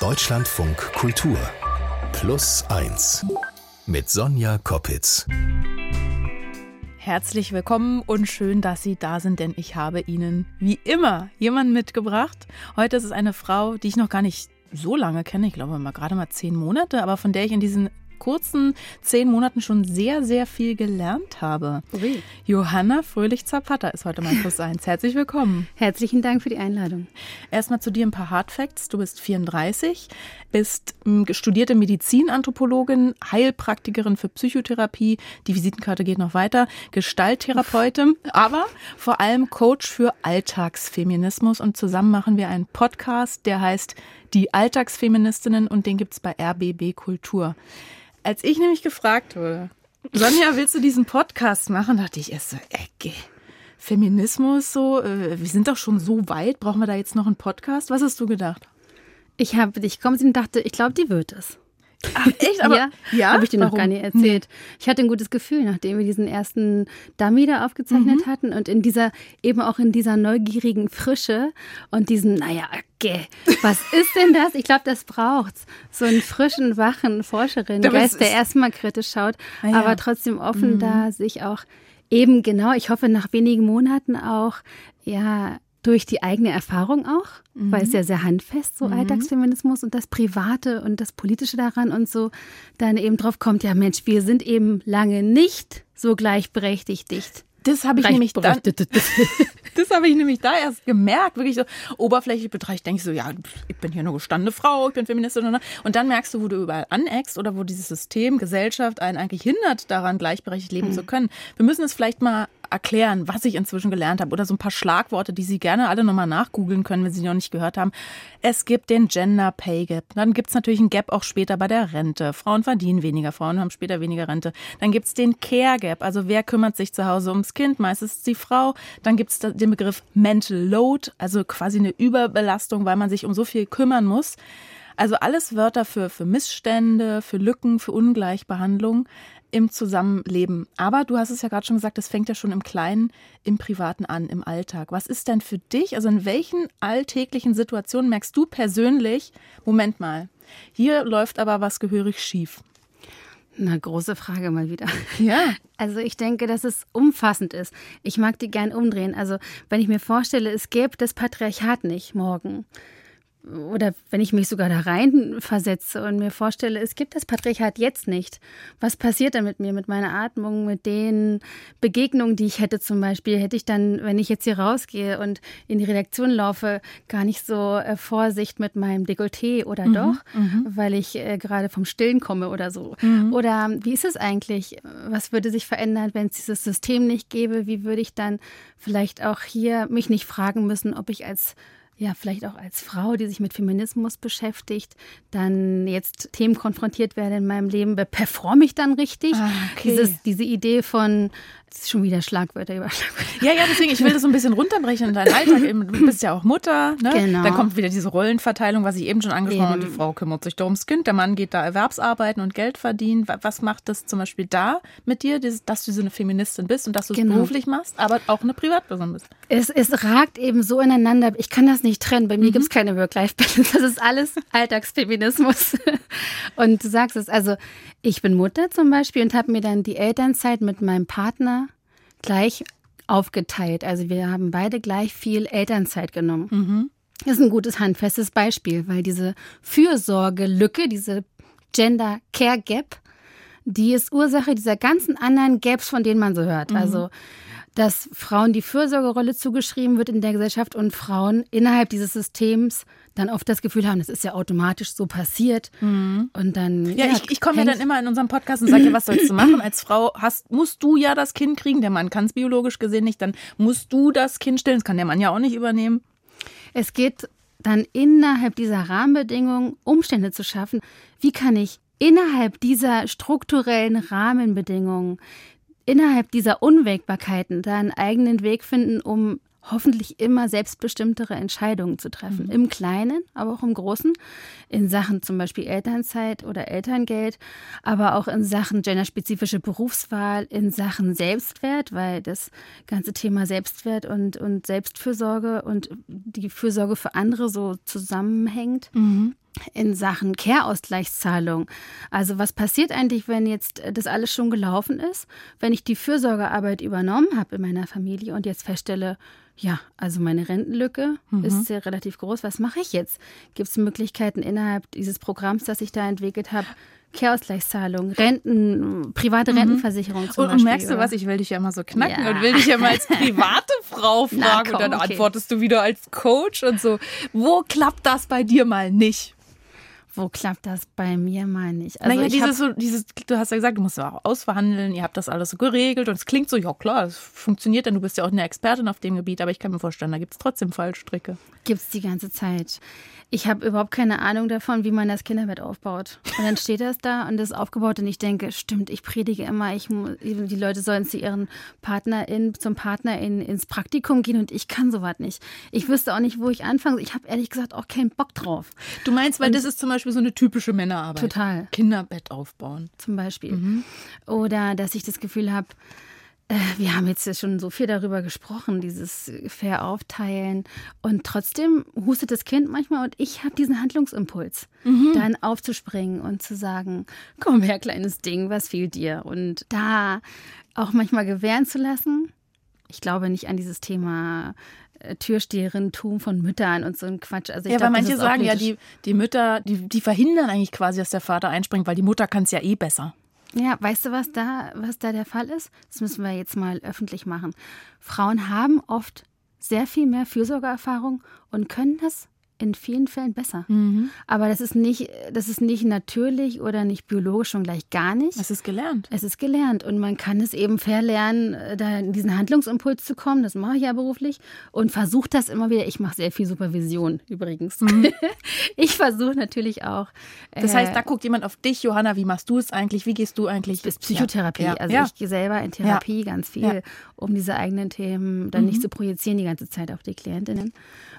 Deutschlandfunk Kultur Plus 1 mit Sonja Koppitz. Herzlich willkommen und schön, dass Sie da sind, denn ich habe Ihnen wie immer jemanden mitgebracht. Heute ist es eine Frau, die ich noch gar nicht so lange kenne, ich glaube mal gerade mal zehn Monate, aber von der ich in diesen kurzen zehn Monaten schon sehr, sehr viel gelernt habe. Ui. Johanna Fröhlich-Zapata ist heute mein Plus 1. Herzlich willkommen. Herzlichen Dank für die Einladung. Erstmal zu dir ein paar Hard Facts. Du bist 34, bist m, studierte Medizinanthropologin, Heilpraktikerin für Psychotherapie. Die Visitenkarte geht noch weiter. Gestalttherapeutin, aber vor allem Coach für Alltagsfeminismus. Und zusammen machen wir einen Podcast, der heißt Die Alltagsfeministinnen und den gibt's bei RBB Kultur. Als ich nämlich gefragt wurde, Sonja, willst du diesen Podcast machen? Dachte ich erst so, Ecke. Feminismus so, äh, wir sind doch schon so weit, brauchen wir da jetzt noch einen Podcast? Was hast du gedacht? Ich habe dich sehen und dachte, ich glaube, die wird es. Ach, echt? Aber, ja, ja? habe ich dir noch gar nicht erzählt. Ich hatte ein gutes Gefühl, nachdem wir diesen ersten Dummy da aufgezeichnet Mhm. hatten und in dieser, eben auch in dieser neugierigen Frische und diesem, naja, okay, was ist denn das? Ich glaube, das braucht's. So einen frischen, wachen Forscherin, Geist, der erstmal kritisch schaut, Ah, ja. aber trotzdem offen da, sich auch eben genau, ich hoffe, nach wenigen Monaten auch, ja, durch die eigene Erfahrung auch, weil es ja sehr handfest, so Alltagsfeminismus und das Private und das Politische daran und so, dann eben drauf kommt, ja Mensch, wir sind eben lange nicht so gleichberechtigt. Dicht. Das habe ich nämlich dann, das habe ich nämlich da erst gemerkt, wirklich so oberflächlich betrachtet, denke ich so, ja, ich bin hier eine gestandene Frau, ich bin Feministin und, und dann merkst du, wo du überall aneckst oder wo dieses System, Gesellschaft einen eigentlich hindert, daran gleichberechtigt leben zu können. Wir müssen es vielleicht mal erklären, was ich inzwischen gelernt habe oder so ein paar Schlagworte, die Sie gerne alle nochmal nachgoogeln können, wenn Sie noch nicht gehört haben. Es gibt den Gender Pay Gap. Dann gibt es natürlich einen Gap auch später bei der Rente. Frauen verdienen weniger, Frauen haben später weniger Rente. Dann gibt es den Care Gap, also wer kümmert sich zu Hause ums Kind? Meistens die Frau. Dann gibt es den Begriff Mental Load, also quasi eine Überbelastung, weil man sich um so viel kümmern muss. Also alles Wörter für, für Missstände, für Lücken, für Ungleichbehandlung im Zusammenleben. Aber du hast es ja gerade schon gesagt, das fängt ja schon im Kleinen, im Privaten an, im Alltag. Was ist denn für dich, also in welchen alltäglichen Situationen merkst du persönlich, Moment mal, hier läuft aber was gehörig schief? Na, große Frage mal wieder. Ja. Also ich denke, dass es umfassend ist. Ich mag die gern umdrehen. Also wenn ich mir vorstelle, es gäbe das Patriarchat nicht morgen. Oder wenn ich mich sogar da rein versetze und mir vorstelle, es gibt das Patriarchat jetzt nicht. Was passiert dann mit mir, mit meiner Atmung, mit den Begegnungen, die ich hätte zum Beispiel? Hätte ich dann, wenn ich jetzt hier rausgehe und in die Redaktion laufe, gar nicht so äh, Vorsicht mit meinem Dekolleté oder doch, weil ich äh, gerade vom Stillen komme oder so. Oder wie ist es eigentlich? Was würde sich verändern, wenn es dieses System nicht gäbe? Wie würde ich dann vielleicht auch hier mich nicht fragen müssen, ob ich als ja, vielleicht auch als Frau, die sich mit Feminismus beschäftigt, dann jetzt Themen konfrontiert werde in meinem Leben, performe ich dann richtig? Ah, okay. Dieses, diese Idee von, das ist schon wieder Schlagwörter über Schlagwörter. Ja, ja, deswegen, ich will das so ein bisschen runterbrechen in deinen Alltag. Eben, Du bist ja auch Mutter, ne? Genau. Dann kommt wieder diese Rollenverteilung, was ich eben schon angesprochen habe. Die Frau kümmert sich da ums Kind, der Mann geht da Erwerbsarbeiten und Geld verdienen. Wa- Was macht das zum Beispiel da mit dir, dass du so eine Feministin bist und dass du es Genau. beruflich machst, aber auch eine Privatperson bist? Es, es ragt eben so ineinander. Ich kann das nicht trennen. Bei mir gibt's keine Work-Life-Balance. Das ist alles Alltagsfeminismus. Und du sagst es. Also ich bin Mutter zum Beispiel und habe mir dann die Elternzeit mit meinem Partner gleich aufgeteilt. Also wir haben beide gleich viel Elternzeit genommen. Das ist ein gutes handfestes Beispiel, weil diese Fürsorgelücke, diese Gender Care Gap, die ist Ursache dieser ganzen anderen Gaps, von denen man so hört. Also, dass Frauen die Fürsorgerolle zugeschrieben wird in der Gesellschaft und Frauen innerhalb dieses Systems dann oft das Gefühl haben, das ist ja automatisch so passiert. Und dann. Ja, ich, ich komme ja dann immer in unserem Podcast und sage, ja, was sollst du machen? Als Frau hast, musst du ja das Kind kriegen. Der Mann kann es biologisch gesehen nicht. Dann musst du das Kind stillen. Das kann der Mann ja auch nicht übernehmen. Es geht dann innerhalb dieser Rahmenbedingungen Umstände zu schaffen. Wie kann ich innerhalb dieser strukturellen Rahmenbedingungen, innerhalb dieser Unwägbarkeiten da einen eigenen Weg finden, um hoffentlich immer selbstbestimmtere Entscheidungen zu treffen. Im Kleinen, aber auch im Großen. In Sachen zum Beispiel Elternzeit oder Elterngeld, aber auch in Sachen genderspezifische Berufswahl, in Sachen Selbstwert, weil das ganze Thema Selbstwert und, und Selbstfürsorge und die Fürsorge für andere so zusammenhängt. In Sachen Care-Ausgleichszahlung. Also was passiert eigentlich, wenn jetzt das alles schon gelaufen ist, wenn ich die Fürsorgearbeit übernommen habe in meiner Familie und jetzt feststelle, ja, also meine Rentenlücke mhm. ist sehr relativ groß. Was mache ich jetzt? Gibt es Möglichkeiten innerhalb dieses Programms, das ich da entwickelt habe, Kehrausgleichszahlung, Renten, private mhm. Rentenversicherung zum und, Beispiel. Und merkst du was, ich will dich ja immer so knacken ja. und will dich ja mal als private Frau fragen Na, komm, und dann okay. antwortest du wieder als Coach und so. Wo klappt das bei dir mal nicht? Wo klappt das bei mir mal nicht? Also naja, dieses, so, dieses, du hast ja gesagt, du musst ja auch ausverhandeln, ihr habt das alles so geregelt und es klingt so, ja klar, es funktioniert, denn du bist ja auch eine Expertin auf dem Gebiet, aber ich kann mir vorstellen, da gibt es trotzdem Fallstricke. Gibt es die ganze Zeit. Ich habe überhaupt keine Ahnung davon, wie man das Kinderbett aufbaut. Und dann steht das da und das ist aufgebaut und ich denke, stimmt, ich predige immer, ich, die Leute sollen zu ihren PartnerInnen, zum PartnerInnen ins Praktikum gehen und ich kann sowas nicht. Ich wüsste auch nicht, wo ich anfange. Ich habe ehrlich gesagt auch keinen Bock drauf. Du meinst, weil und das ist zum Beispiel so eine typische Männerarbeit. Total. Kinderbett aufbauen. Zum Beispiel. Mhm. Oder dass ich das Gefühl habe, äh, wir haben jetzt schon so viel darüber gesprochen, dieses fair aufteilen. Und trotzdem hustet das Kind manchmal und ich habe diesen Handlungsimpuls, mhm. dann aufzuspringen und zu sagen, komm her, kleines Ding, was fehlt dir? Und da auch manchmal gewähren zu lassen. Ich glaube nicht an dieses Thema Türsteherin-Tum von Müttern und so ein Quatsch. Also ja, glaub, weil manche sagen ja, die, die Mütter, die, die verhindern eigentlich quasi, dass der Vater einspringt, weil die Mutter kann es ja eh besser. Ja, weißt du, was da, was da der Fall ist? Das müssen wir jetzt mal öffentlich machen. Frauen haben oft sehr viel mehr Fürsorgeerfahrung und können das in vielen Fällen besser. Mhm. Aber das ist nicht, das ist nicht natürlich oder nicht biologisch schon gleich gar nicht. Es ist gelernt. Es ist gelernt und man kann es eben verlernen, äh, da in diesen Handlungsimpuls zu kommen. Das mache ich ja beruflich und versuche das immer wieder. Ich mache sehr viel Supervision übrigens. Mhm. Ich versuche natürlich auch. Das heißt, da äh, guckt jemand auf dich, Johanna. Wie machst du es eigentlich? Wie gehst du eigentlich? Das ist Psychotherapie. Ja. Also ja. ich gehe selber in Therapie ja. ganz viel, um diese eigenen Themen dann mhm. nicht zu projizieren die ganze Zeit auf die Klientinnen.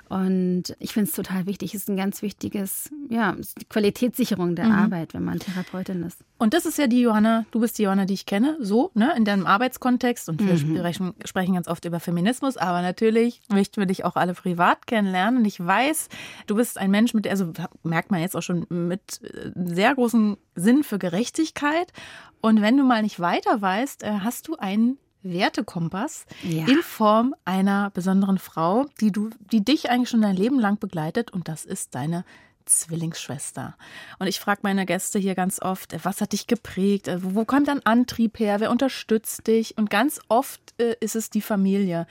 Und ich finde es total wichtig. Es ist ein ganz wichtiges, ja, Qualitätssicherung der mhm. Arbeit, wenn man Therapeutin ist. Und das ist ja die Johanna, du bist die Johanna, die ich kenne, so, ne, in deinem Arbeitskontext. Und wir mhm. sprechen, sprechen ganz oft über Feminismus, aber natürlich möchten wir dich auch alle privat kennenlernen. Und ich weiß, du bist ein Mensch mit, also merkt man jetzt auch schon, mit äh, sehr großem Sinn für Gerechtigkeit. Und wenn du mal nicht weiter weißt, äh, hast du einen Wertekompass ja. in Form einer besonderen Frau, die du, die dich eigentlich schon dein Leben lang begleitet und das ist deine Zwillingsschwester. Und ich frage meine Gäste hier ganz oft, was hat dich geprägt? Wo kommt dein Antrieb her? Wer unterstützt dich? Und ganz oft äh, ist es die Familie.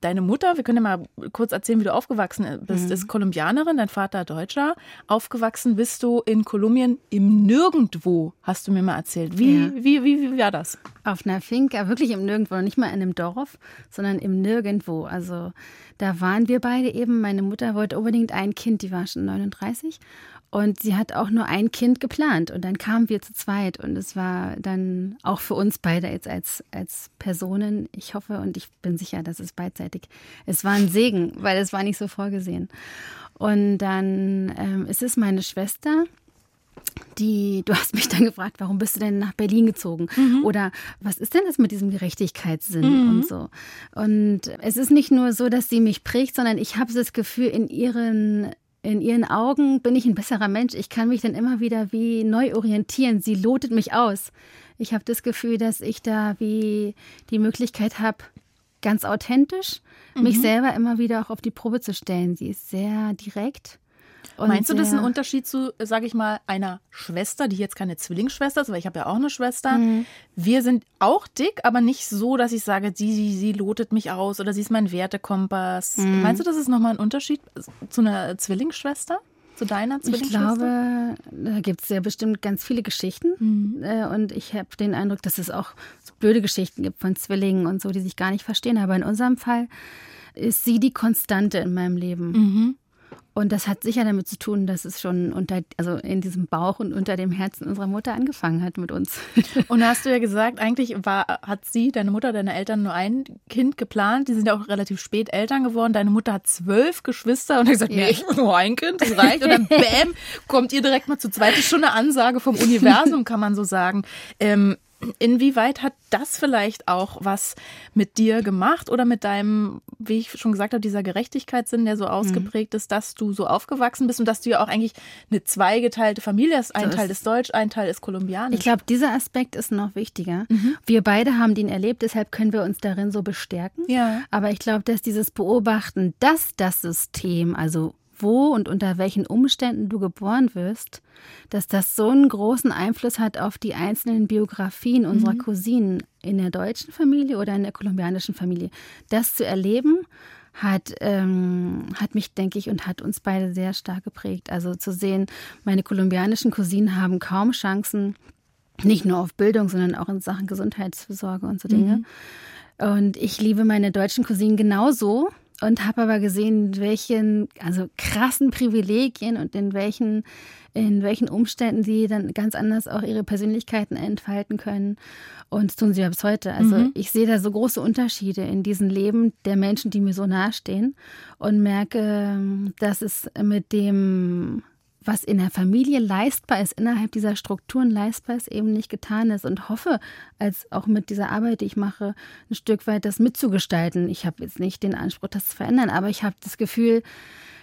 Deine Mutter, wir können ja mal kurz erzählen, wie du aufgewachsen bist, mhm. ist Kolumbianerin, dein Vater Deutscher. Aufgewachsen bist du in Kolumbien im Nirgendwo, hast du mir mal erzählt. Wie, ja. wie, wie, wie war das? Auf einer Finca, wirklich im Nirgendwo, nicht mal in einem Dorf, sondern im Nirgendwo. Also da waren wir beide eben. Meine Mutter wollte unbedingt ein Kind, die war schon 39. Und sie hat auch nur ein Kind geplant. Und dann kamen wir zu zweit. Und es war dann auch für uns beide jetzt als, als Personen, ich hoffe und ich bin sicher, dass es beidseitig, es war ein Segen, weil es war nicht so vorgesehen. Und dann ähm, ist es meine Schwester, die, du hast mich dann gefragt, warum bist du denn nach Berlin gezogen? Mhm. Oder was ist denn das mit diesem Gerechtigkeitssinn mhm. und so? Und es ist nicht nur so, dass sie mich prägt, sondern ich habe das Gefühl, in ihren in ihren Augen bin ich ein besserer Mensch. Ich kann mich dann immer wieder wie neu orientieren. Sie lotet mich aus. Ich habe das Gefühl, dass ich da wie die Möglichkeit habe, ganz authentisch mhm. mich selber immer wieder auch auf die Probe zu stellen. Sie ist sehr direkt und Meinst du, das ist ein Unterschied zu, sage ich mal, einer Schwester, die jetzt keine Zwillingsschwester ist, weil ich habe ja auch eine Schwester. Mhm. Wir sind auch dick, aber nicht so, dass ich sage, sie, sie, sie lotet mich aus oder sie ist mein Wertekompass. Mhm. Meinst du, das ist nochmal ein Unterschied zu einer Zwillingsschwester? Zu deiner Zwillingsschwester? Ich glaube, da gibt es ja bestimmt ganz viele Geschichten. Mhm. Äh, und ich habe den Eindruck, dass es auch so blöde Geschichten gibt von Zwillingen und so, die sich gar nicht verstehen. Aber in unserem Fall ist sie die Konstante in meinem Leben. Mhm. Und das hat sicher damit zu tun, dass es schon unter, also in diesem Bauch und unter dem Herzen unserer Mutter angefangen hat mit uns. Und hast du ja gesagt, eigentlich war, hat sie, deine Mutter, deine Eltern nur ein Kind geplant. Die sind ja auch relativ spät Eltern geworden. Deine Mutter hat zwölf Geschwister und hat gesagt, ja. nee, ich nur ein Kind, das reicht. Und dann bäm, kommt ihr direkt mal zu zweit. Das ist schon eine Ansage vom Universum, kann man so sagen. Ähm, inwieweit hat das vielleicht auch was mit dir gemacht oder mit deinem, wie ich schon gesagt habe, dieser Gerechtigkeitssinn, der so mhm. ausgeprägt ist, dass du so aufgewachsen bist und dass du ja auch eigentlich eine zweigeteilte Familie hast. Ein so Teil ist Deutsch, ein Teil ist Kolumbianisch. Ich glaube, dieser Aspekt ist noch wichtiger. Mhm. Wir beide haben den erlebt, deshalb können wir uns darin so bestärken. Ja. Aber ich glaube, dass dieses Beobachten, dass das System, also wo und unter welchen Umständen du geboren wirst, dass das so einen großen Einfluss hat auf die einzelnen Biografien unserer mhm. Cousinen in der deutschen Familie oder in der kolumbianischen Familie. Das zu erleben, hat, ähm, hat mich, denke ich, und hat uns beide sehr stark geprägt. Also zu sehen, meine kolumbianischen Cousinen haben kaum Chancen, nicht nur auf Bildung, sondern auch in Sachen Gesundheitsversorge und so Dinge. Mhm. Und ich liebe meine deutschen Cousinen genauso und habe aber gesehen, welchen, also krassen Privilegien und in welchen, in welchen Umständen sie dann ganz anders auch ihre Persönlichkeiten entfalten können. Und das tun sie ja bis heute. Also mhm. ich sehe da so große Unterschiede in diesem Leben der Menschen, die mir so nahestehen und merke, dass es mit dem was in der Familie leistbar ist, innerhalb dieser Strukturen leistbar ist, eben nicht getan ist und hoffe, als auch mit dieser Arbeit, die ich mache, ein Stück weit das mitzugestalten. Ich habe jetzt nicht den Anspruch, das zu verändern, aber ich habe das Gefühl,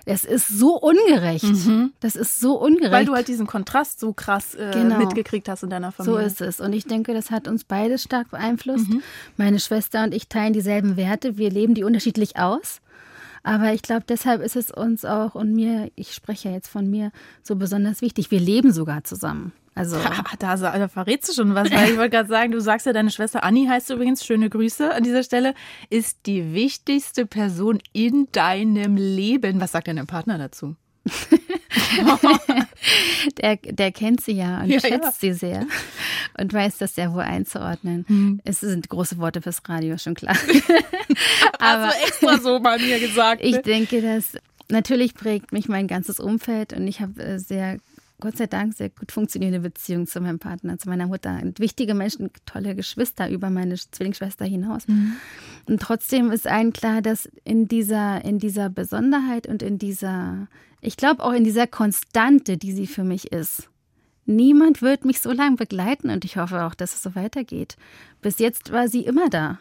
es ist so ungerecht. Mhm. Das ist so ungerecht. Weil du halt diesen Kontrast so krass äh, genau. mitgekriegt hast in deiner Familie. So ist es. Und ich denke, das hat uns beide stark beeinflusst. Mhm. Meine Schwester und ich teilen dieselben Werte. Wir leben die unterschiedlich aus. Aber ich glaube, deshalb ist es uns auch und mir, ich spreche ja jetzt von mir, so besonders wichtig. Wir leben sogar zusammen. Also da, da verrätst du schon was, weil ich wollte gerade sagen, du sagst ja, deine Schwester Anni heißt übrigens, schöne Grüße an dieser Stelle, ist die wichtigste Person in deinem Leben. Was sagt denn dein Partner dazu? der, der kennt sie ja und ja, schätzt ja. sie sehr und weiß das sehr wohl einzuordnen. Hm. Es sind große Worte fürs Radio, schon klar. Aber also extra so bei mir gesagt. Ne? Ich denke, dass natürlich prägt mich mein ganzes Umfeld und ich habe äh, sehr Gott sei Dank sehr gut funktionierende Beziehung zu meinem Partner, zu meiner Mutter. Und wichtige Menschen, tolle Geschwister über meine Zwillingsschwester hinaus. Mhm. Und trotzdem ist allen klar, dass in dieser, in dieser Besonderheit und in dieser, ich glaube auch in dieser Konstante, die sie für mich ist, niemand wird mich so lange begleiten und ich hoffe auch, dass es so weitergeht. Bis jetzt war sie immer da.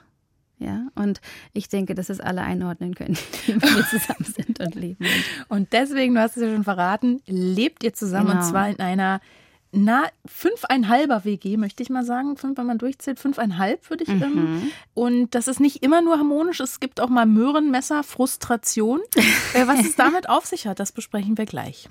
Ja, und ich denke, dass es alle einordnen können, die mit mir zusammen sind und leben. Und deswegen, du hast es ja schon verraten, lebt ihr zusammen genau. und zwar in einer na, fünfeinhalber WG, möchte ich mal sagen. Fünf, wenn man durchzählt, fünfeinhalb würde ich. Ähm, mhm. und das ist nicht immer nur harmonisch, es gibt auch mal Möhrenmesser, Frustration. äh, was es damit auf sich hat, das besprechen wir gleich.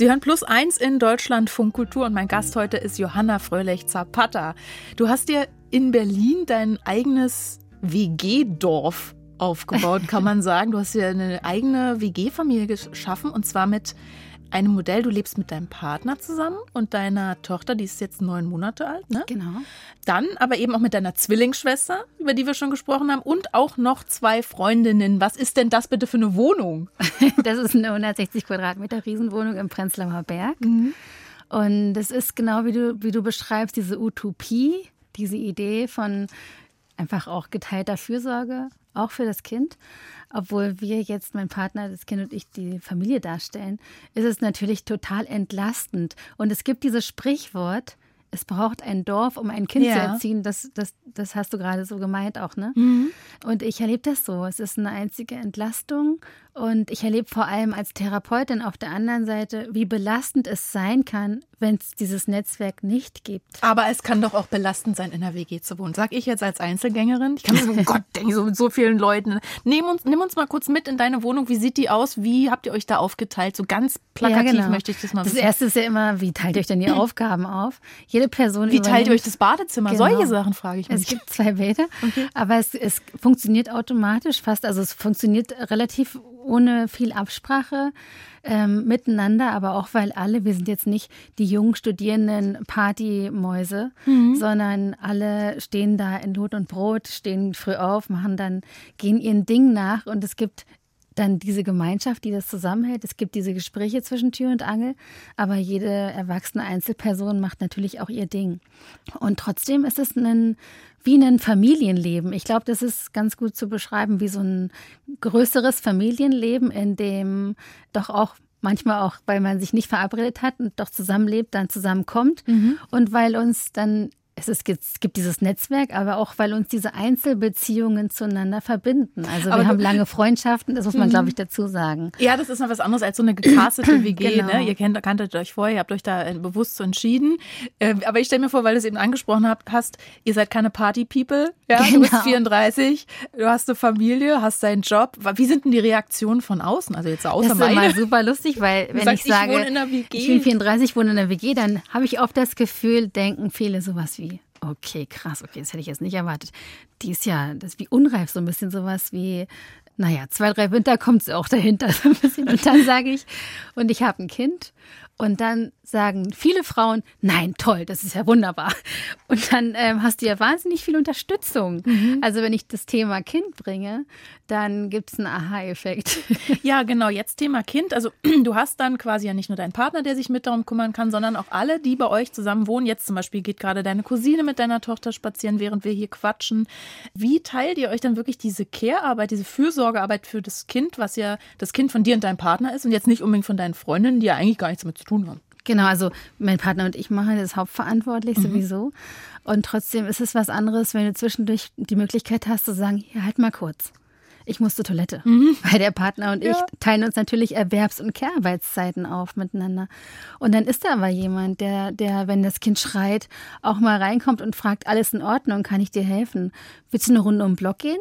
Sie hören Plus eins in Deutschland Funkkultur und mein Gast heute ist Johanna Fröhlich-Zapata. Du hast dir in Berlin dein eigenes WG-Dorf aufgebaut, kann man sagen. Du hast dir eine eigene WG-Familie geschaffen und zwar mit einem Modell, du lebst mit deinem Partner zusammen und deiner Tochter, die ist jetzt neun Monate alt, ne? Genau. Dann aber eben auch mit deiner Zwillingsschwester, über die wir schon gesprochen haben, und auch noch zwei Freundinnen. Was ist denn das bitte für eine Wohnung? das ist eine 160 Quadratmeter Riesenwohnung im Prenzlauer Berg. Mhm. Und das ist genau wie du, wie du beschreibst, diese Utopie, diese Idee von einfach auch geteilter Fürsorge, auch für das Kind obwohl wir jetzt, mein Partner, das Kind und ich, die Familie darstellen, ist es natürlich total entlastend. Und es gibt dieses Sprichwort, es braucht ein Dorf, um ein Kind ja. zu erziehen. Das, das, das hast du gerade so gemeint auch, ne? Mhm. Und ich erlebe das so. Es ist eine einzige Entlastung und ich erlebe vor allem als Therapeutin auf der anderen Seite, wie belastend es sein kann, wenn es dieses Netzwerk nicht gibt. Aber es kann doch auch belastend sein, in der WG zu wohnen. Sag ich jetzt als Einzelgängerin. Ich kann mir so, oh Gott, denke so mit so vielen Leuten. Nimm uns, nimm uns mal kurz mit in deine Wohnung. Wie sieht die aus? Wie habt ihr euch da aufgeteilt? So ganz plakativ ja, genau. möchte ich das mal wissen. Das erste ist ja immer, wie teilt ihr euch denn die Aufgaben auf? Jede Person. Wie teilt ihr euch das Badezimmer? Genau. Solche Sachen frage ich mich. Es gibt zwei Bäder, okay. aber es, es funktioniert automatisch fast. Also es funktioniert relativ ohne viel Absprache ähm, miteinander, aber auch weil alle, wir sind jetzt nicht die jungen Studierenden Partymäuse, mhm. sondern alle stehen da in Not und Brot, stehen früh auf, machen dann, gehen ihren Ding nach und es gibt dann diese Gemeinschaft, die das zusammenhält. Es gibt diese Gespräche zwischen Tür und Angel, aber jede erwachsene Einzelperson macht natürlich auch ihr Ding. Und trotzdem ist es ein wie ein Familienleben. Ich glaube, das ist ganz gut zu beschreiben, wie so ein größeres Familienleben, in dem doch auch manchmal auch, weil man sich nicht verabredet hat und doch zusammenlebt, dann zusammenkommt mhm. und weil uns dann es, ist, es gibt dieses Netzwerk, aber auch, weil uns diese Einzelbeziehungen zueinander verbinden. Also aber wir haben lange Freundschaften, das muss man, glaube ich, mhm. dazu sagen. Ja, das ist noch was anderes als so eine gecastete WG. genau. ne? Ihr kennt, kanntet euch vorher, ihr habt euch da äh, bewusst so entschieden. Äh, aber ich stelle mir vor, weil du es eben angesprochen hast, ihr seid keine Party-People. Ja? Genau. Du bist 34, du hast eine Familie, hast deinen Job. Wie sind denn die Reaktionen von außen? Also jetzt außer das ist meine. immer super lustig, weil wenn sagst, ich sage, ich, ich bin 34, wohne in einer WG, dann habe ich oft das Gefühl, denken viele sowas wie, Okay, krass. Okay, das hätte ich jetzt nicht erwartet. Die ist ja, das ist wie unreif, so ein bisschen sowas wie, naja, zwei, drei Winter kommt sie auch dahinter so ein bisschen. Und dann sage ich, und ich habe ein Kind. Und dann sagen viele Frauen, nein, toll, das ist ja wunderbar. Und dann ähm, hast du ja wahnsinnig viel Unterstützung. Mhm. Also wenn ich das Thema Kind bringe, dann gibt es einen Aha-Effekt. Ja, genau, jetzt Thema Kind. Also du hast dann quasi ja nicht nur deinen Partner, der sich mit darum kümmern kann, sondern auch alle, die bei euch zusammen wohnen. Jetzt zum Beispiel geht gerade deine Cousine mit deiner Tochter spazieren, während wir hier quatschen. Wie teilt ihr euch dann wirklich diese Care-Arbeit, diese Fürsorgearbeit für das Kind, was ja das Kind von dir und deinem Partner ist und jetzt nicht unbedingt von deinen Freundinnen, die ja eigentlich gar nichts damit zu tun haben? Genau, also mein Partner und ich machen das hauptverantwortlich mhm. sowieso. Und trotzdem ist es was anderes, wenn du zwischendurch die Möglichkeit hast zu sagen, ja, halt mal kurz. Ich muss zur Toilette. Mhm. Weil der Partner und ja. ich teilen uns natürlich Erwerbs- und Kehrarbeitszeiten auf miteinander. Und dann ist da aber jemand, der, der, wenn das Kind schreit, auch mal reinkommt und fragt, alles in Ordnung, kann ich dir helfen? Willst du eine Runde um den Block gehen?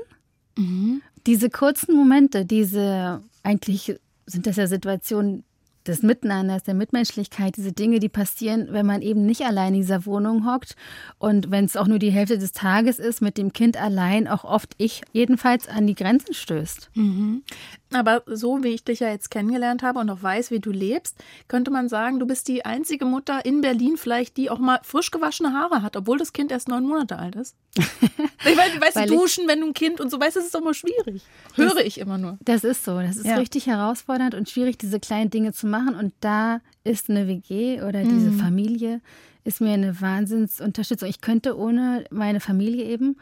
Mhm. Diese kurzen Momente, diese, eigentlich sind das ja Situationen, des Miteinanders, der Mitmenschlichkeit, diese Dinge, die passieren, wenn man eben nicht allein in dieser Wohnung hockt und wenn es auch nur die Hälfte des Tages ist, mit dem Kind allein, auch oft ich jedenfalls an die Grenzen stößt. Mhm. Aber so wie ich dich ja jetzt kennengelernt habe und auch weiß, wie du lebst, könnte man sagen, du bist die einzige Mutter in Berlin vielleicht, die auch mal frisch gewaschene Haare hat, obwohl das Kind erst neun Monate alt ist. ich weiß, weißt du, duschen, wenn du ein Kind und so, weißt das ist doch mal schwierig. Höre das, ich immer nur. Das ist so. Das ist ja. richtig herausfordernd und schwierig, diese kleinen Dinge zu machen. Und da ist eine WG oder diese mhm. Familie ist mir eine Wahnsinnsunterstützung. Ich könnte ohne meine Familie eben,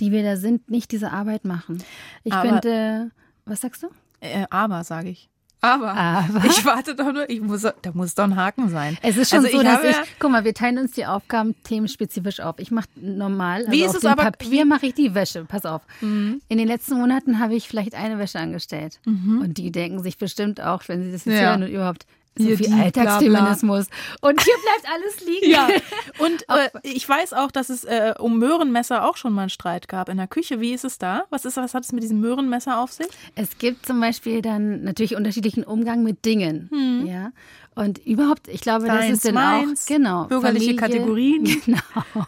die wir da sind, nicht diese Arbeit machen. Ich Aber könnte, was sagst du? Äh, aber, sage ich. Aber, aber, ich warte doch nur, ich muss, da muss doch ein Haken sein. Es ist schon also so, dass ich, guck mal, wir teilen uns die Aufgaben themenspezifisch auf. Ich mache normal, also wie ist es aber, Papier mache ich die Wäsche, pass auf. Mhm. In den letzten Monaten habe ich vielleicht eine Wäsche angestellt. Mhm. Und die denken sich bestimmt auch, wenn sie das jetzt ja. hören und überhaupt, so hier viel Alltagsfeminismus. Und hier bleibt alles liegen. Ja. Und äh, ich weiß auch, dass es äh, um Möhrenmesser auch schon mal einen Streit gab in der Küche. Wie ist es da? Was, ist, was hat es mit diesem Möhrenmesser auf sich? Es gibt zum Beispiel dann natürlich unterschiedlichen Umgang mit Dingen. Hm. Ja. Und überhaupt, ich glaube, Deins, das ist dann meins, auch genau, bürgerliche Familie, Kategorien. Genau.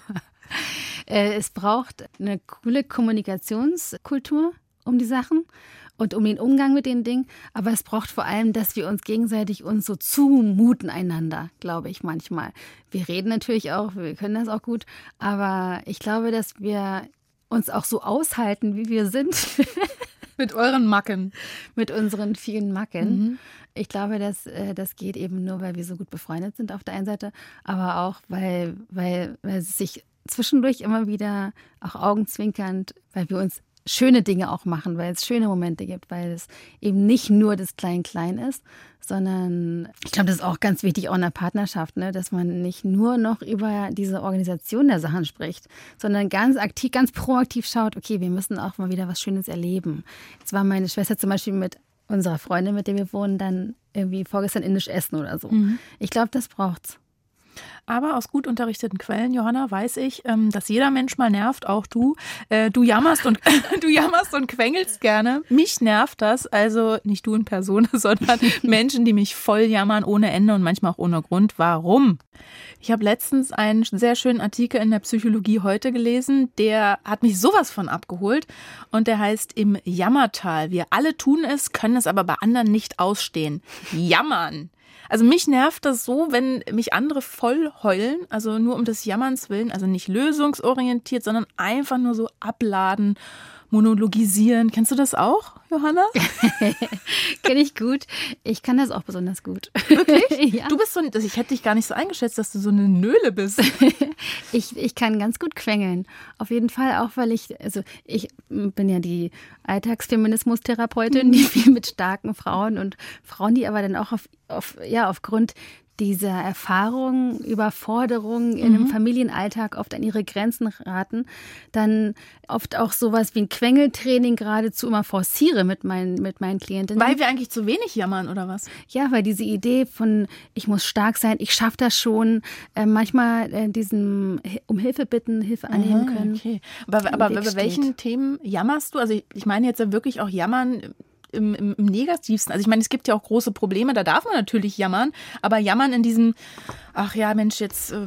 Äh, es braucht eine coole Kommunikationskultur um die Sachen und um den Umgang mit den Dingen. Aber es braucht vor allem, dass wir uns gegenseitig uns so zumuten einander, glaube ich manchmal. Wir reden natürlich auch, wir können das auch gut, aber ich glaube, dass wir uns auch so aushalten, wie wir sind. mit euren Macken. Mit unseren vielen Macken. Mhm. Ich glaube, dass, äh, das geht eben nur, weil wir so gut befreundet sind auf der einen Seite, aber auch, weil, weil, weil es sich zwischendurch immer wieder auch augenzwinkernd, weil wir uns schöne Dinge auch machen, weil es schöne Momente gibt, weil es eben nicht nur das Klein-Klein ist, sondern ich glaube, das ist auch ganz wichtig, auch in der Partnerschaft, ne? dass man nicht nur noch über diese Organisation der Sachen spricht, sondern ganz aktiv, ganz proaktiv schaut, okay, wir müssen auch mal wieder was Schönes erleben. Jetzt war meine Schwester zum Beispiel mit unserer Freundin, mit der wir wohnen, dann irgendwie vorgestern indisch essen oder so. Mhm. Ich glaube, das braucht's. Aber aus gut unterrichteten Quellen, Johanna, weiß ich, ähm, dass jeder Mensch mal nervt, auch du. Äh, du jammerst und du jammerst und quengelst gerne. Mich nervt das, also nicht du in Person, sondern Menschen, die mich voll jammern ohne Ende und manchmal auch ohne Grund. Warum? Ich habe letztens einen sehr schönen Artikel in der Psychologie heute gelesen, der hat mich sowas von abgeholt und der heißt im Jammertal. Wir alle tun es, können es aber bei anderen nicht ausstehen. Jammern. Also mich nervt das so, wenn mich andere voll heulen, also nur um des Jammerns willen, also nicht lösungsorientiert, sondern einfach nur so abladen, monologisieren. Kennst du das auch, Johanna? Kenne ich gut. Ich kann das auch besonders gut. Wirklich? ja. Du bist so, ich hätte dich gar nicht so eingeschätzt, dass du so eine Nöle bist. ich, ich kann ganz gut quengeln. Auf jeden Fall auch, weil ich, also ich bin ja die Alltagsfeminismus-Therapeutin, die viel mit starken Frauen und Frauen, die aber dann auch auf, auf ja, aufgrund dieser Erfahrung, Überforderung in mhm. einem Familienalltag oft an ihre Grenzen raten, dann oft auch sowas wie ein Quengeltraining geradezu immer forciere mit meinen, mit meinen Klientinnen. Weil wir eigentlich zu wenig jammern, oder was? Ja, weil diese Idee von, ich muss stark sein, ich schaffe das schon, äh, manchmal äh, diesen um Hilfe bitten, Hilfe annehmen können. Okay. Aber, aber bei welchen Themen jammerst du? Also ich, ich meine jetzt ja wirklich auch jammern im, im, im negativsten. Also ich meine, es gibt ja auch große Probleme, da darf man natürlich jammern, aber jammern in diesem, ach ja, Mensch, jetzt äh,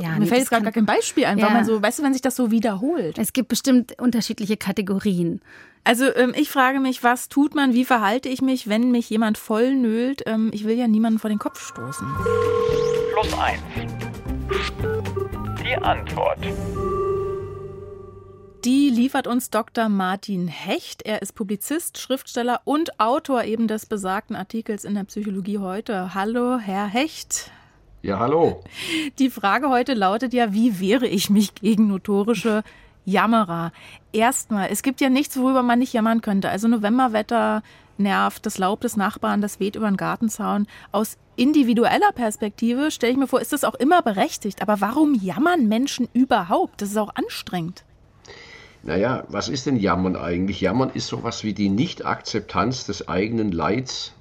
ja, mir nee, fällt jetzt gerade gar kein Beispiel ein, ja. weil man so, weißt du, wenn sich das so wiederholt. Es gibt bestimmt unterschiedliche Kategorien. Also ähm, ich frage mich, was tut man, wie verhalte ich mich, wenn mich jemand voll nölt? Ähm, ich will ja niemanden vor den Kopf stoßen. Plus eins. Die Antwort. Die liefert uns Dr. Martin Hecht. Er ist Publizist, Schriftsteller und Autor eben des besagten Artikels in der Psychologie heute. Hallo, Herr Hecht. Ja, hallo. Die Frage heute lautet ja, wie wehre ich mich gegen notorische Jammerer? Erstmal, es gibt ja nichts, worüber man nicht jammern könnte. Also Novemberwetter nervt, das Laub des Nachbarn, das weht über den Gartenzaun. Aus individueller Perspektive stelle ich mir vor, ist das auch immer berechtigt. Aber warum jammern Menschen überhaupt? Das ist auch anstrengend. Naja, was ist denn Jammern eigentlich? Jammern ist sowas wie die Nicht-Akzeptanz des eigenen Leids,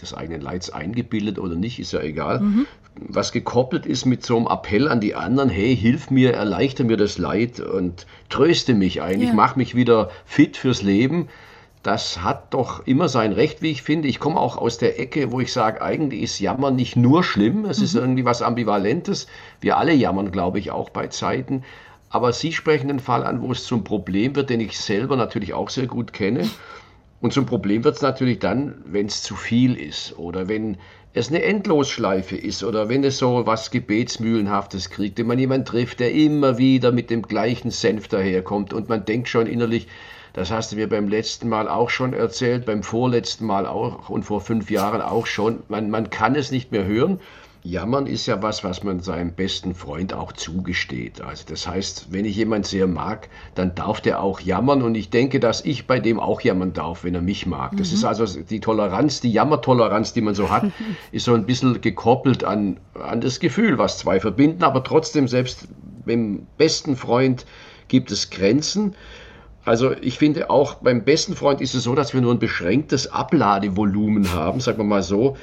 des eigenen Leids eingebildet oder nicht, ist ja egal. Mhm. Was gekoppelt ist mit so einem Appell an die anderen, hey, hilf mir, erleichter mir das Leid und tröste mich eigentlich, ja. mach mich wieder fit fürs Leben. Das hat doch immer sein Recht, wie ich finde. Ich komme auch aus der Ecke, wo ich sage, eigentlich ist Jammern nicht nur schlimm, es mhm. ist irgendwie was Ambivalentes. Wir alle jammern, glaube ich, auch bei Zeiten. Aber Sie sprechen den Fall an, wo es zum Problem wird, den ich selber natürlich auch sehr gut kenne. Und zum Problem wird es natürlich dann, wenn es zu viel ist oder wenn es eine Endlosschleife ist oder wenn es so was Gebetsmühlenhaftes kriegt, wenn man jemanden trifft, der immer wieder mit dem gleichen Senf daherkommt und man denkt schon innerlich, das hast du mir beim letzten Mal auch schon erzählt, beim vorletzten Mal auch und vor fünf Jahren auch schon, man, man kann es nicht mehr hören Jammern ist ja was, was man seinem besten Freund auch zugesteht. Also das heißt, wenn ich jemand sehr mag, dann darf der auch jammern und ich denke, dass ich bei dem auch jammern darf, wenn er mich mag. Das mhm. ist also die Toleranz, die Jammertoleranz, die man so hat, ist so ein bisschen gekoppelt an, an das Gefühl, was zwei verbinden, aber trotzdem selbst beim besten Freund gibt es Grenzen. Also ich finde auch beim besten Freund ist es so, dass wir nur ein beschränktes Abladevolumen haben, sagen wir mal so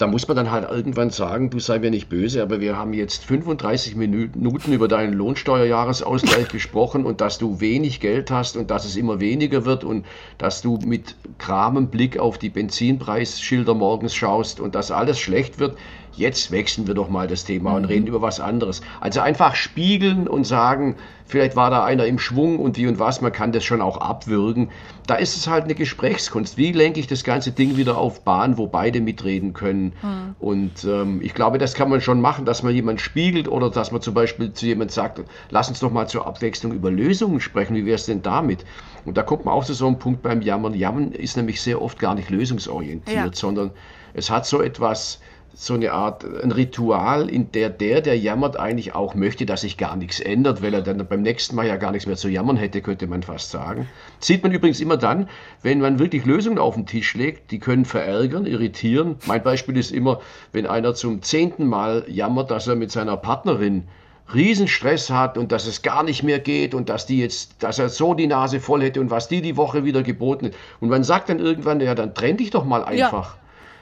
da muss man dann halt irgendwann sagen, du sei mir nicht böse, aber wir haben jetzt 35 Minuten über deinen Lohnsteuerjahresausgleich gesprochen und dass du wenig Geld hast und dass es immer weniger wird und dass du mit kramem Blick auf die Benzinpreisschilder morgens schaust und dass alles schlecht wird jetzt wechseln wir doch mal das Thema und mhm. reden über was anderes. Also einfach spiegeln und sagen, vielleicht war da einer im Schwung und wie und was, man kann das schon auch abwürgen. Da ist es halt eine Gesprächskunst. Wie lenke ich das ganze Ding wieder auf Bahn, wo beide mitreden können? Mhm. Und ähm, ich glaube, das kann man schon machen, dass man jemand spiegelt oder dass man zum Beispiel zu jemand sagt, lass uns doch mal zur Abwechslung über Lösungen sprechen. Wie wäre es denn damit? Und da kommt man auch zu so einem Punkt beim Jammern. Jammern ist nämlich sehr oft gar nicht lösungsorientiert, ja. sondern es hat so etwas so eine Art, ein Ritual, in der der, der jammert, eigentlich auch möchte, dass sich gar nichts ändert, weil er dann beim nächsten Mal ja gar nichts mehr zu jammern hätte, könnte man fast sagen. sieht man übrigens immer dann, wenn man wirklich Lösungen auf den Tisch legt, die können verärgern, irritieren. Mein Beispiel ist immer, wenn einer zum zehnten Mal jammert, dass er mit seiner Partnerin Riesenstress hat und dass es gar nicht mehr geht und dass die jetzt, dass er so die Nase voll hätte und was die die Woche wieder geboten hat. Und man sagt dann irgendwann, ja, dann trenn dich doch mal einfach. Ja.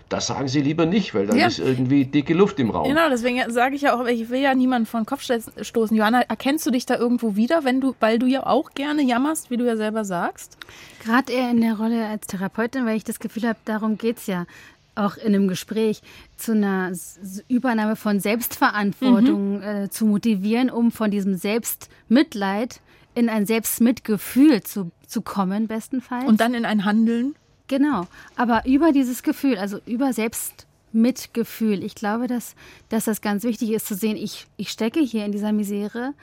Das sagen Sie lieber nicht, weil dann ja. ist irgendwie dicke Luft im Raum. Genau, deswegen sage ich ja auch, ich will ja niemanden von Kopf stoßen. Johanna, erkennst du dich da irgendwo wieder, wenn du, weil du ja auch gerne jammerst, wie du ja selber sagst? Gerade eher in der Rolle als Therapeutin, weil ich das Gefühl habe, darum geht es ja auch in einem Gespräch zu einer Übernahme von Selbstverantwortung mhm. äh, zu motivieren, um von diesem Selbstmitleid in ein Selbstmitgefühl zu, zu kommen, bestenfalls. Und dann in ein Handeln? Genau, aber über dieses Gefühl, also über Selbstmitgefühl. Ich glaube, dass, dass das ganz wichtig ist zu sehen, ich, ich stecke hier in dieser Misere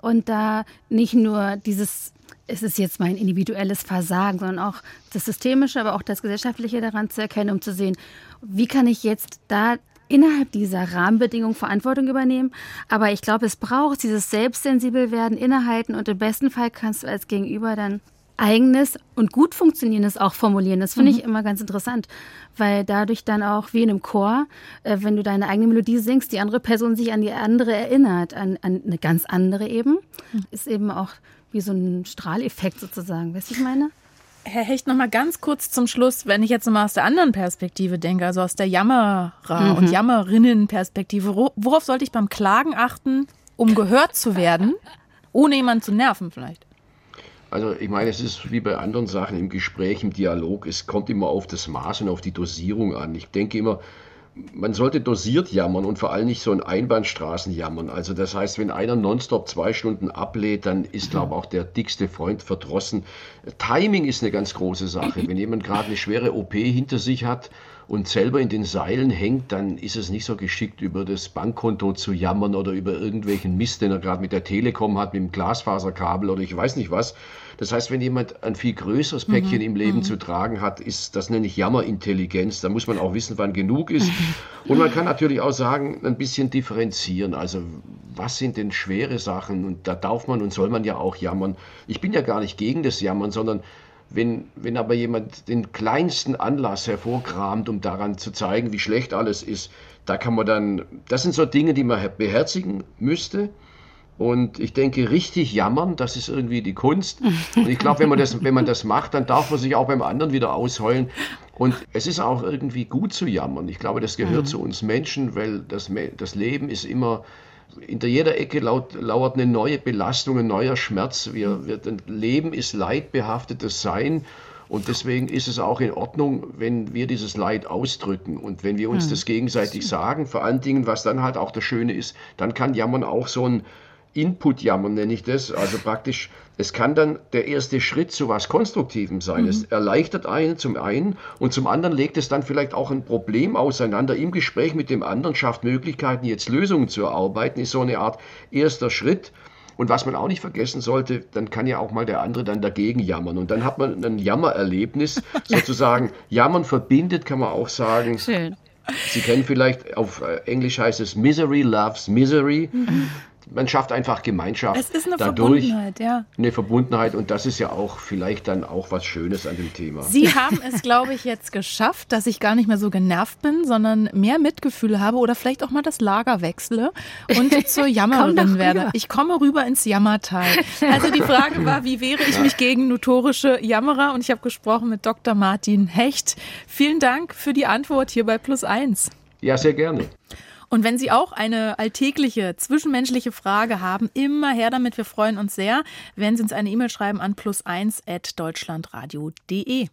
und da nicht nur dieses es ist jetzt mein individuelles Versagen, sondern auch das Systemische, aber auch das Gesellschaftliche daran zu erkennen, um zu sehen, wie kann ich jetzt da innerhalb dieser Rahmenbedingungen Verantwortung übernehmen. Aber ich glaube, es braucht dieses selbstsensibel werden, innehalten und im besten Fall kannst du als Gegenüber dann eigenes und gut funktionierendes auch formulieren. Das finde mhm. ich immer ganz interessant, weil dadurch dann auch wie in einem Chor, äh, wenn du deine eigene Melodie singst, die andere Person sich an die andere erinnert, an, an eine ganz andere eben, mhm. ist eben auch wie so ein Strahleffekt sozusagen. Weißt du, was ich meine? Herr Hecht, noch mal ganz kurz zum Schluss, wenn ich jetzt mal aus der anderen Perspektive denke, also aus der Jammerer- mhm. und Jammerinnen-Perspektive, worauf sollte ich beim Klagen achten, um gehört zu werden, ohne jemanden zu nerven vielleicht? Also ich meine, es ist wie bei anderen Sachen im Gespräch, im Dialog, es kommt immer auf das Maß und auf die Dosierung an. Ich denke immer, man sollte dosiert jammern und vor allem nicht so ein Einbahnstraßen jammern. Also das heißt, wenn einer nonstop zwei Stunden ablädt, dann ist, glaube ich, auch der dickste Freund verdrossen. Timing ist eine ganz große Sache. Wenn jemand gerade eine schwere OP hinter sich hat und selber in den Seilen hängt, dann ist es nicht so geschickt, über das Bankkonto zu jammern oder über irgendwelchen Mist, den er gerade mit der Telekom hat, mit dem Glasfaserkabel oder ich weiß nicht was. Das heißt, wenn jemand ein viel größeres Päckchen mhm. im Leben mhm. zu tragen hat, ist das nenne ich Jammerintelligenz. Da muss man auch wissen, wann genug ist. Und man kann natürlich auch sagen, ein bisschen differenzieren. Also was sind denn schwere Sachen? Und da darf man und soll man ja auch jammern. Ich bin ja gar nicht gegen das Jammern, sondern wenn, wenn aber jemand den kleinsten Anlass hervorkramt, um daran zu zeigen, wie schlecht alles ist, da kann man dann, das sind so Dinge, die man beherzigen müsste. Und ich denke, richtig jammern, das ist irgendwie die Kunst. Und ich glaube, wenn man das, wenn man das macht, dann darf man sich auch beim anderen wieder ausheulen. Und es ist auch irgendwie gut zu jammern. Ich glaube, das gehört mhm. zu uns Menschen, weil das, das Leben ist immer, hinter jeder Ecke laut, lauert eine neue Belastung, ein neuer Schmerz. Wir, wir, Leben ist leidbehaftetes Sein. Und deswegen ist es auch in Ordnung, wenn wir dieses Leid ausdrücken und wenn wir uns mhm. das gegenseitig sagen. Vor allen Dingen, was dann halt auch das Schöne ist, dann kann Jammern auch so ein Input-Jammern nenne ich das. Also praktisch, es kann dann der erste Schritt zu was Konstruktivem sein. Mhm. Es erleichtert einen zum einen und zum anderen legt es dann vielleicht auch ein Problem auseinander. Im Gespräch mit dem anderen schafft Möglichkeiten, jetzt Lösungen zu erarbeiten, ist so eine Art erster Schritt. Und was man auch nicht vergessen sollte, dann kann ja auch mal der andere dann dagegen jammern. Und dann hat man ein Jammererlebnis, sozusagen. Jammern verbindet, kann man auch sagen. Schön. Sie kennen vielleicht, auf Englisch heißt es Misery loves Misery. Mhm man schafft einfach Gemeinschaft. Es ist eine dadurch, Verbundenheit, ja. Eine Verbundenheit und das ist ja auch vielleicht dann auch was Schönes an dem Thema. Sie haben es, glaube ich, jetzt geschafft, dass ich gar nicht mehr so genervt bin, sondern mehr Mitgefühl habe oder vielleicht auch mal das Lager wechsle und zur Jammerin werde. Ich komme rüber ins Jammertal. Also die Frage war, wie wehre ich mich gegen notorische Jammerer? Und ich habe gesprochen mit Dr. Martin Hecht. Vielen Dank für die Antwort hier bei Plus 1. Ja, sehr gerne. Und wenn Sie auch eine alltägliche, zwischenmenschliche Frage haben, immer her damit. Wir freuen uns sehr, wenn Sie uns eine E-Mail schreiben an plus1.deutschlandradio.de.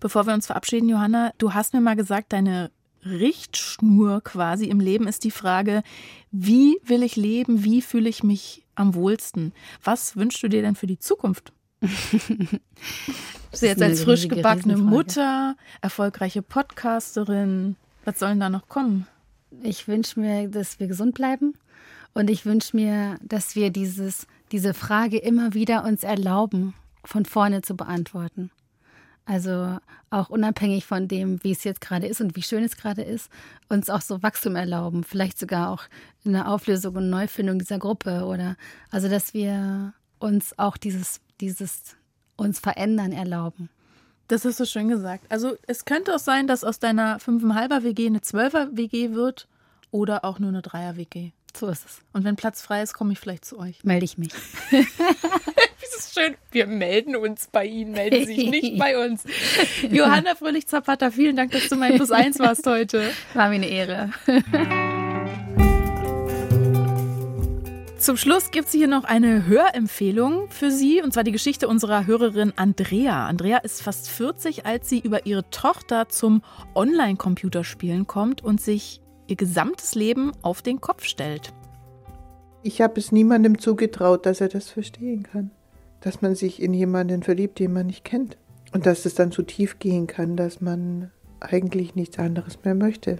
Bevor wir uns verabschieden, Johanna, du hast mir mal gesagt, deine Richtschnur quasi im Leben ist die Frage, wie will ich leben, wie fühle ich mich am wohlsten? Was wünschst du dir denn für die Zukunft? Sie jetzt als frisch gebackene Mutter, erfolgreiche Podcasterin, was soll denn da noch kommen? Ich wünsche mir, dass wir gesund bleiben und ich wünsche mir, dass wir dieses, diese Frage immer wieder uns erlauben, von vorne zu beantworten. Also auch unabhängig von dem, wie es jetzt gerade ist und wie schön es gerade ist, uns auch so Wachstum erlauben, vielleicht sogar auch eine Auflösung und Neufindung dieser Gruppe oder also dass wir uns auch dieses, dieses uns verändern erlauben. Das hast du schön gesagt. Also es könnte auch sein, dass aus deiner 5,5er WG eine 12er WG wird oder auch nur eine 3er WG. So ist es. Und wenn Platz frei ist, komme ich vielleicht zu euch. Melde ich mich. das ist schön. Wir melden uns bei Ihnen, melden Sie sich nicht bei uns. Johanna Fröhlich-Zapata, vielen Dank, dass du mein Plus 1 warst heute. War mir eine Ehre. Zum Schluss gibt es hier noch eine Hörempfehlung für Sie, und zwar die Geschichte unserer Hörerin Andrea. Andrea ist fast 40, als sie über ihre Tochter zum Online-Computerspielen kommt und sich ihr gesamtes Leben auf den Kopf stellt. Ich habe es niemandem zugetraut, dass er das verstehen kann. Dass man sich in jemanden verliebt, den man nicht kennt. Und dass es dann so tief gehen kann, dass man eigentlich nichts anderes mehr möchte.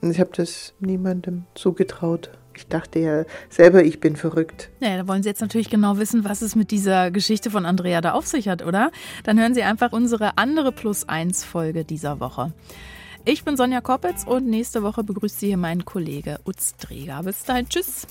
Und ich habe das niemandem zugetraut Ich dachte ja selber, ich bin verrückt. Ja, da wollen Sie jetzt natürlich genau wissen, was es mit dieser Geschichte von Andrea da auf sich hat, oder? Dann hören Sie einfach unsere andere Plus 1 Folge dieser Woche. Ich bin Sonja Koppitz und nächste Woche begrüßt Sie hier mein Kollege Utz Dreger. Bis dahin, tschüss.